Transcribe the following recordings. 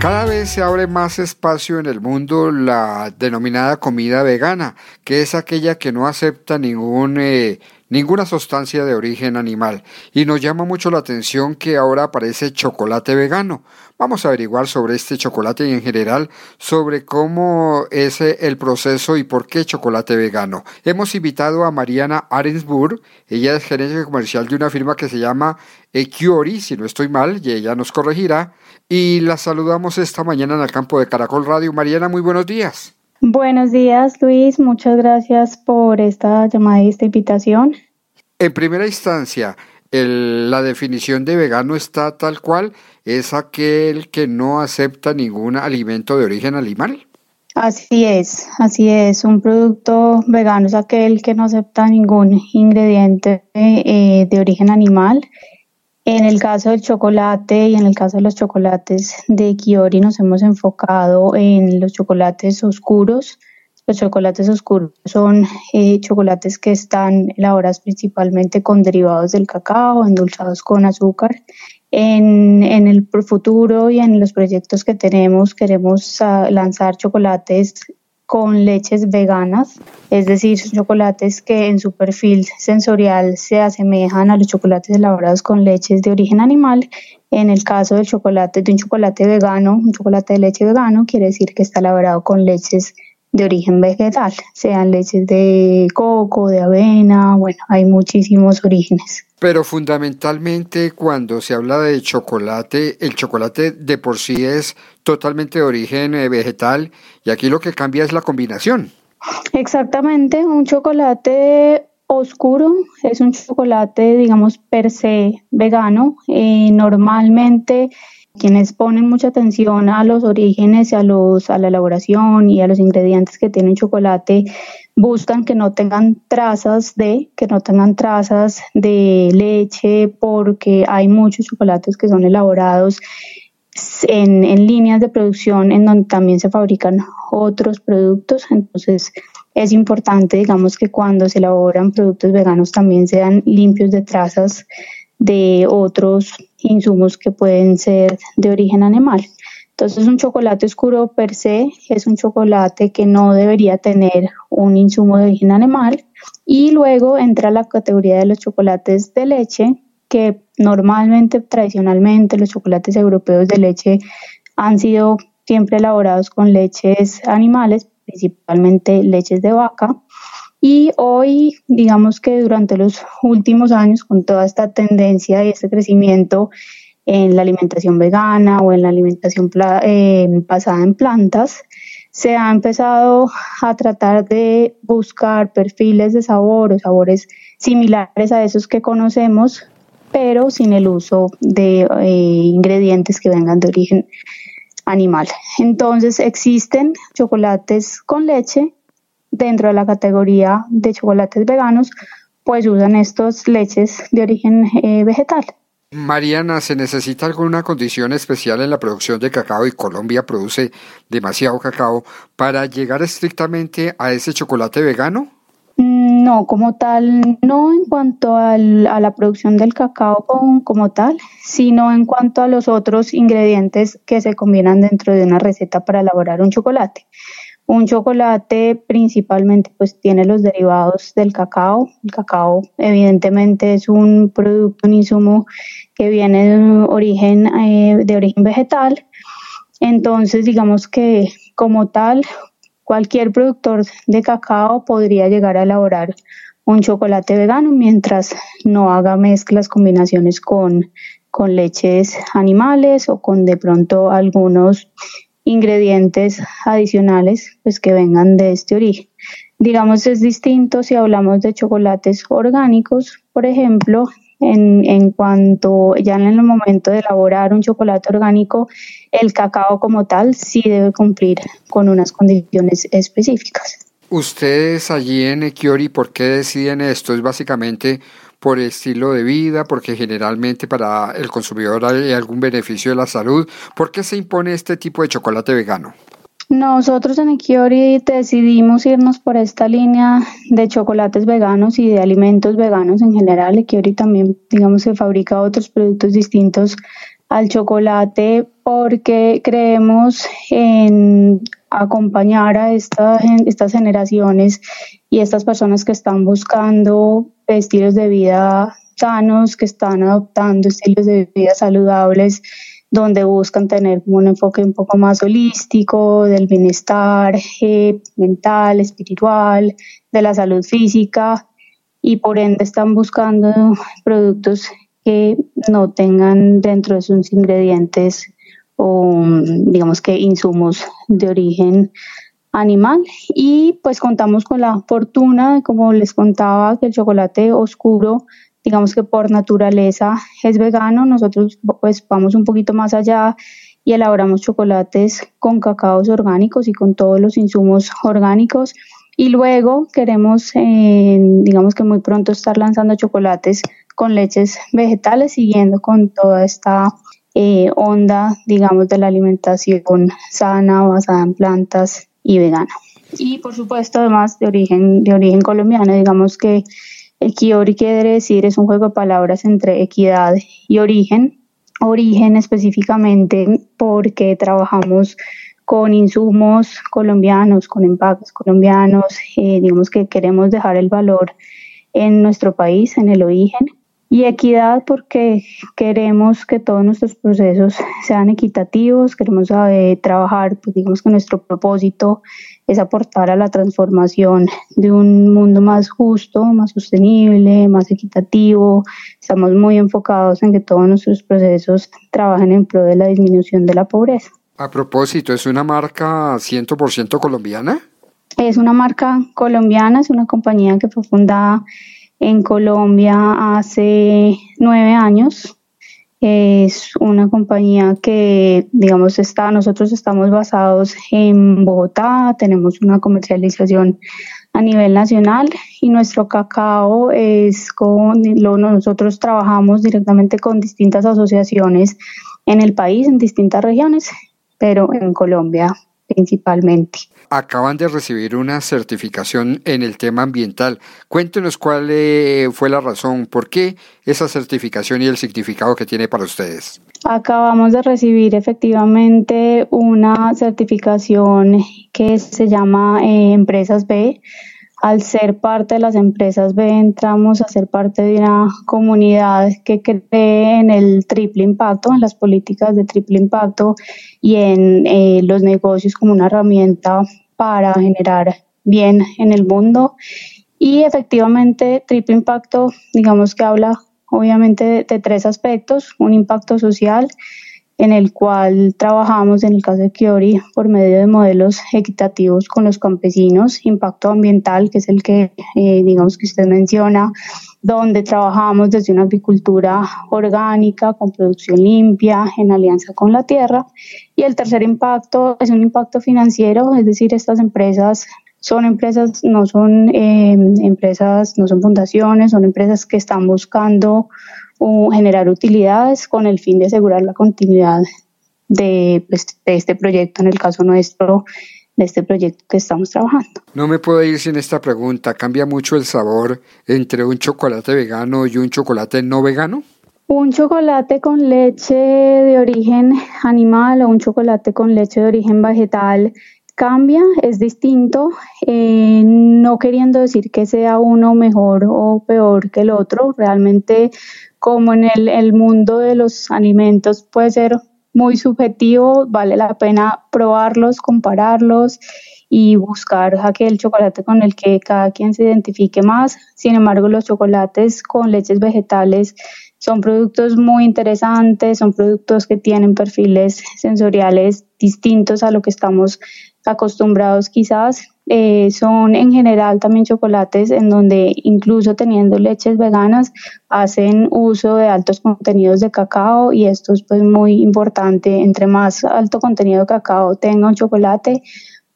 Cada vez se abre más espacio en el mundo la denominada comida vegana, que es aquella que no acepta ningún, eh, ninguna sustancia de origen animal. Y nos llama mucho la atención que ahora aparece chocolate vegano. Vamos a averiguar sobre este chocolate y en general sobre cómo es el proceso y por qué chocolate vegano. Hemos invitado a Mariana Arensburg, ella es gerente comercial de una firma que se llama Equiori, si no estoy mal, y ella nos corregirá. Y la saludamos esta mañana en el campo de Caracol Radio. Mariana, muy buenos días. Buenos días, Luis. Muchas gracias por esta llamada y esta invitación. En primera instancia, la definición de vegano está tal cual, es aquel que no acepta ningún alimento de origen animal. Así es, así es. Un producto vegano es aquel que no acepta ningún ingrediente eh, de origen animal. En el caso del chocolate y en el caso de los chocolates de Kiori nos hemos enfocado en los chocolates oscuros, los chocolates oscuros son eh, chocolates que están elaborados principalmente con derivados del cacao, endulzados con azúcar. En, el futuro y en los proyectos que tenemos queremos lanzar chocolates con leches veganas, es decir, chocolates que en su perfil sensorial se asemejan a los chocolates elaborados con leches de origen animal. En el caso del chocolate, de un chocolate vegano, un chocolate de leche vegano, quiere decir que está elaborado con leches de origen vegetal, sean leches de coco, de avena, bueno, hay muchísimos orígenes. Pero fundamentalmente cuando se habla de chocolate, el chocolate de por sí es totalmente de origen eh, vegetal y aquí lo que cambia es la combinación. Exactamente, un chocolate oscuro es un chocolate, digamos, per se vegano. Eh, normalmente quienes ponen mucha atención a los orígenes a, los, a la elaboración y a los ingredientes que tiene un chocolate, buscan que no tengan trazas de, que no tengan trazas de leche, porque hay muchos chocolates que son elaborados en, en líneas de producción en donde también se fabrican otros productos. Entonces, es importante, digamos, que cuando se elaboran productos veganos también sean limpios de trazas de otros insumos que pueden ser de origen animal. Entonces un chocolate oscuro per se es un chocolate que no debería tener un insumo de origen animal y luego entra la categoría de los chocolates de leche que normalmente, tradicionalmente, los chocolates europeos de leche han sido siempre elaborados con leches animales, principalmente leches de vaca, y hoy, digamos que durante los últimos años, con toda esta tendencia y este crecimiento en la alimentación vegana o en la alimentación eh, basada en plantas, se ha empezado a tratar de buscar perfiles de sabor o sabores similares a esos que conocemos, pero sin el uso de eh, ingredientes que vengan de origen animal. Entonces existen chocolates con leche dentro de la categoría de chocolates veganos, pues usan estos leches de origen eh, vegetal. Mariana, ¿se necesita alguna condición especial en la producción de cacao y Colombia produce demasiado cacao para llegar estrictamente a ese chocolate vegano? No, como tal, no en cuanto a la producción del cacao como, tal, sino en cuanto a los otros ingredientes que se combinan dentro de una receta para elaborar un chocolate. Un chocolate principalmente pues tiene los derivados del cacao. El cacao evidentemente es un producto, un insumo que viene de origen, eh, de origen vegetal. Entonces digamos que como tal Cualquier productor de cacao podría llegar a elaborar un chocolate vegano mientras no haga mezclas, combinaciones con, con leches animales o con de pronto algunos ingredientes adicionales pues que vengan de este origen. Digamos es distinto si hablamos de chocolates orgánicos, por ejemplo, en, en cuanto ya en el momento de elaborar un chocolate orgánico, el cacao como tal sí debe cumplir con unas condiciones específicas. Ustedes allí en Equiori, ¿por qué deciden esto? Es básicamente por estilo de vida, porque generalmente para el consumidor hay algún beneficio de la salud. ¿Por qué se impone este tipo de chocolate vegano? Nosotros en Equiori decidimos irnos por esta línea de chocolates veganos y de alimentos veganos en general. Equiori también, digamos, se fabrica otros productos distintos al chocolate porque creemos en acompañar a estas generaciones y estas personas que están buscando estilos de vida sanos, que están adoptando estilos de vida saludables donde buscan tener un enfoque un poco más holístico del bienestar eh, mental, espiritual, de la salud física y por ende están buscando productos que no tengan dentro de sus ingredientes o digamos que insumos de origen animal. Y pues contamos con la fortuna, como les contaba, que el chocolate oscuro digamos que por naturaleza es vegano, nosotros pues vamos un poquito más allá y elaboramos chocolates con cacaos orgánicos y con todos los insumos orgánicos. Y luego queremos digamos que muy pronto estar lanzando chocolates con leches vegetales siguiendo con toda esta eh, onda digamos de la alimentación sana basada en plantas y vegana y por supuesto además de origen de origen colombiano digamos que Equiori quiere decir, es un juego de palabras entre equidad y origen. Origen específicamente porque trabajamos con insumos colombianos, con empaques colombianos, eh, digamos que queremos dejar el valor en nuestro país, en el origen, y equidad porque queremos que todos nuestros procesos sean equitativos, queremos eh, trabajar, pues digamos que nuestro propósito es aportar a la transformación de un mundo más justo, más sostenible, más equitativo. Estamos muy enfocados en que todos nuestros procesos trabajen en pro de la disminución de la pobreza. A propósito, ¿es una marca 100% colombiana? Es una marca colombiana, es una compañía que fue fundada en Colombia hace nueve años. Es una compañía que, digamos, está, nosotros estamos basados en Bogotá, tenemos una comercialización a nivel nacional y nuestro cacao es con, lo, nosotros trabajamos directamente con distintas asociaciones en el país, en distintas regiones, pero en Colombia principalmente acaban de recibir una certificación en el tema ambiental. Cuéntenos cuál eh, fue la razón, por qué esa certificación y el significado que tiene para ustedes. Acabamos de recibir efectivamente una certificación que se llama eh, Empresas B. Al ser parte de las empresas B, entramos a ser parte de una comunidad que cree en el triple impacto, en las políticas de triple impacto y en eh, los negocios como una herramienta para generar bien en el mundo. Y efectivamente, triple impacto, digamos que habla obviamente de, tres aspectos, un impacto social, en el cual trabajamos en el caso de Kiori por medio de modelos equitativos con los campesinos, impacto ambiental, que es el que eh, digamos que usted menciona, donde trabajamos desde una agricultura orgánica, con producción limpia, en alianza con la tierra. Y el tercer impacto es un impacto financiero, es decir, estas empresas son empresas, no son eh, empresas, no son fundaciones, son empresas que están buscando generar utilidades con el fin de asegurar la continuidad de, pues, de, este proyecto, en el caso nuestro, de este proyecto que estamos trabajando. No me puedo ir sin esta pregunta. ¿Cambia mucho el sabor entre un chocolate vegano y un chocolate no vegano? Un chocolate con leche de origen animal o un chocolate con leche de origen vegetal cambia, es distinto, eh, no queriendo decir que sea uno mejor o peor que el otro, realmente como en el, el mundo de los alimentos puede ser muy subjetivo, vale la pena probarlos, compararlos y buscar aquel chocolate con el que cada quien se identifique más. Sin embargo, los chocolates con leches vegetales son productos muy interesantes, son productos que tienen perfiles sensoriales distintos a lo que estamos acostumbrados quizás. Eh, son en general también chocolates en donde incluso teniendo leches veganas hacen uso de altos contenidos de cacao y esto es pues muy importante. Entre más alto contenido de cacao tenga un chocolate,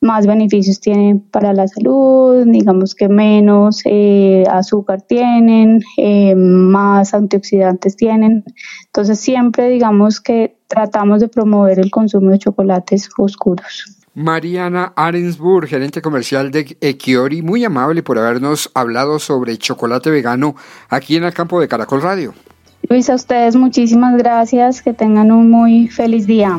más beneficios tiene para la salud, digamos que menos eh, azúcar tienen, eh, más antioxidantes tienen. Entonces siempre digamos que tratamos de promover el consumo de chocolates oscuros. Mariana Arensburg, gerente comercial de Equiori, muy amable por habernos hablado sobre chocolate vegano aquí en el campo de Caracol Radio. Luis, a ustedes muchísimas gracias, que tengan un muy feliz día.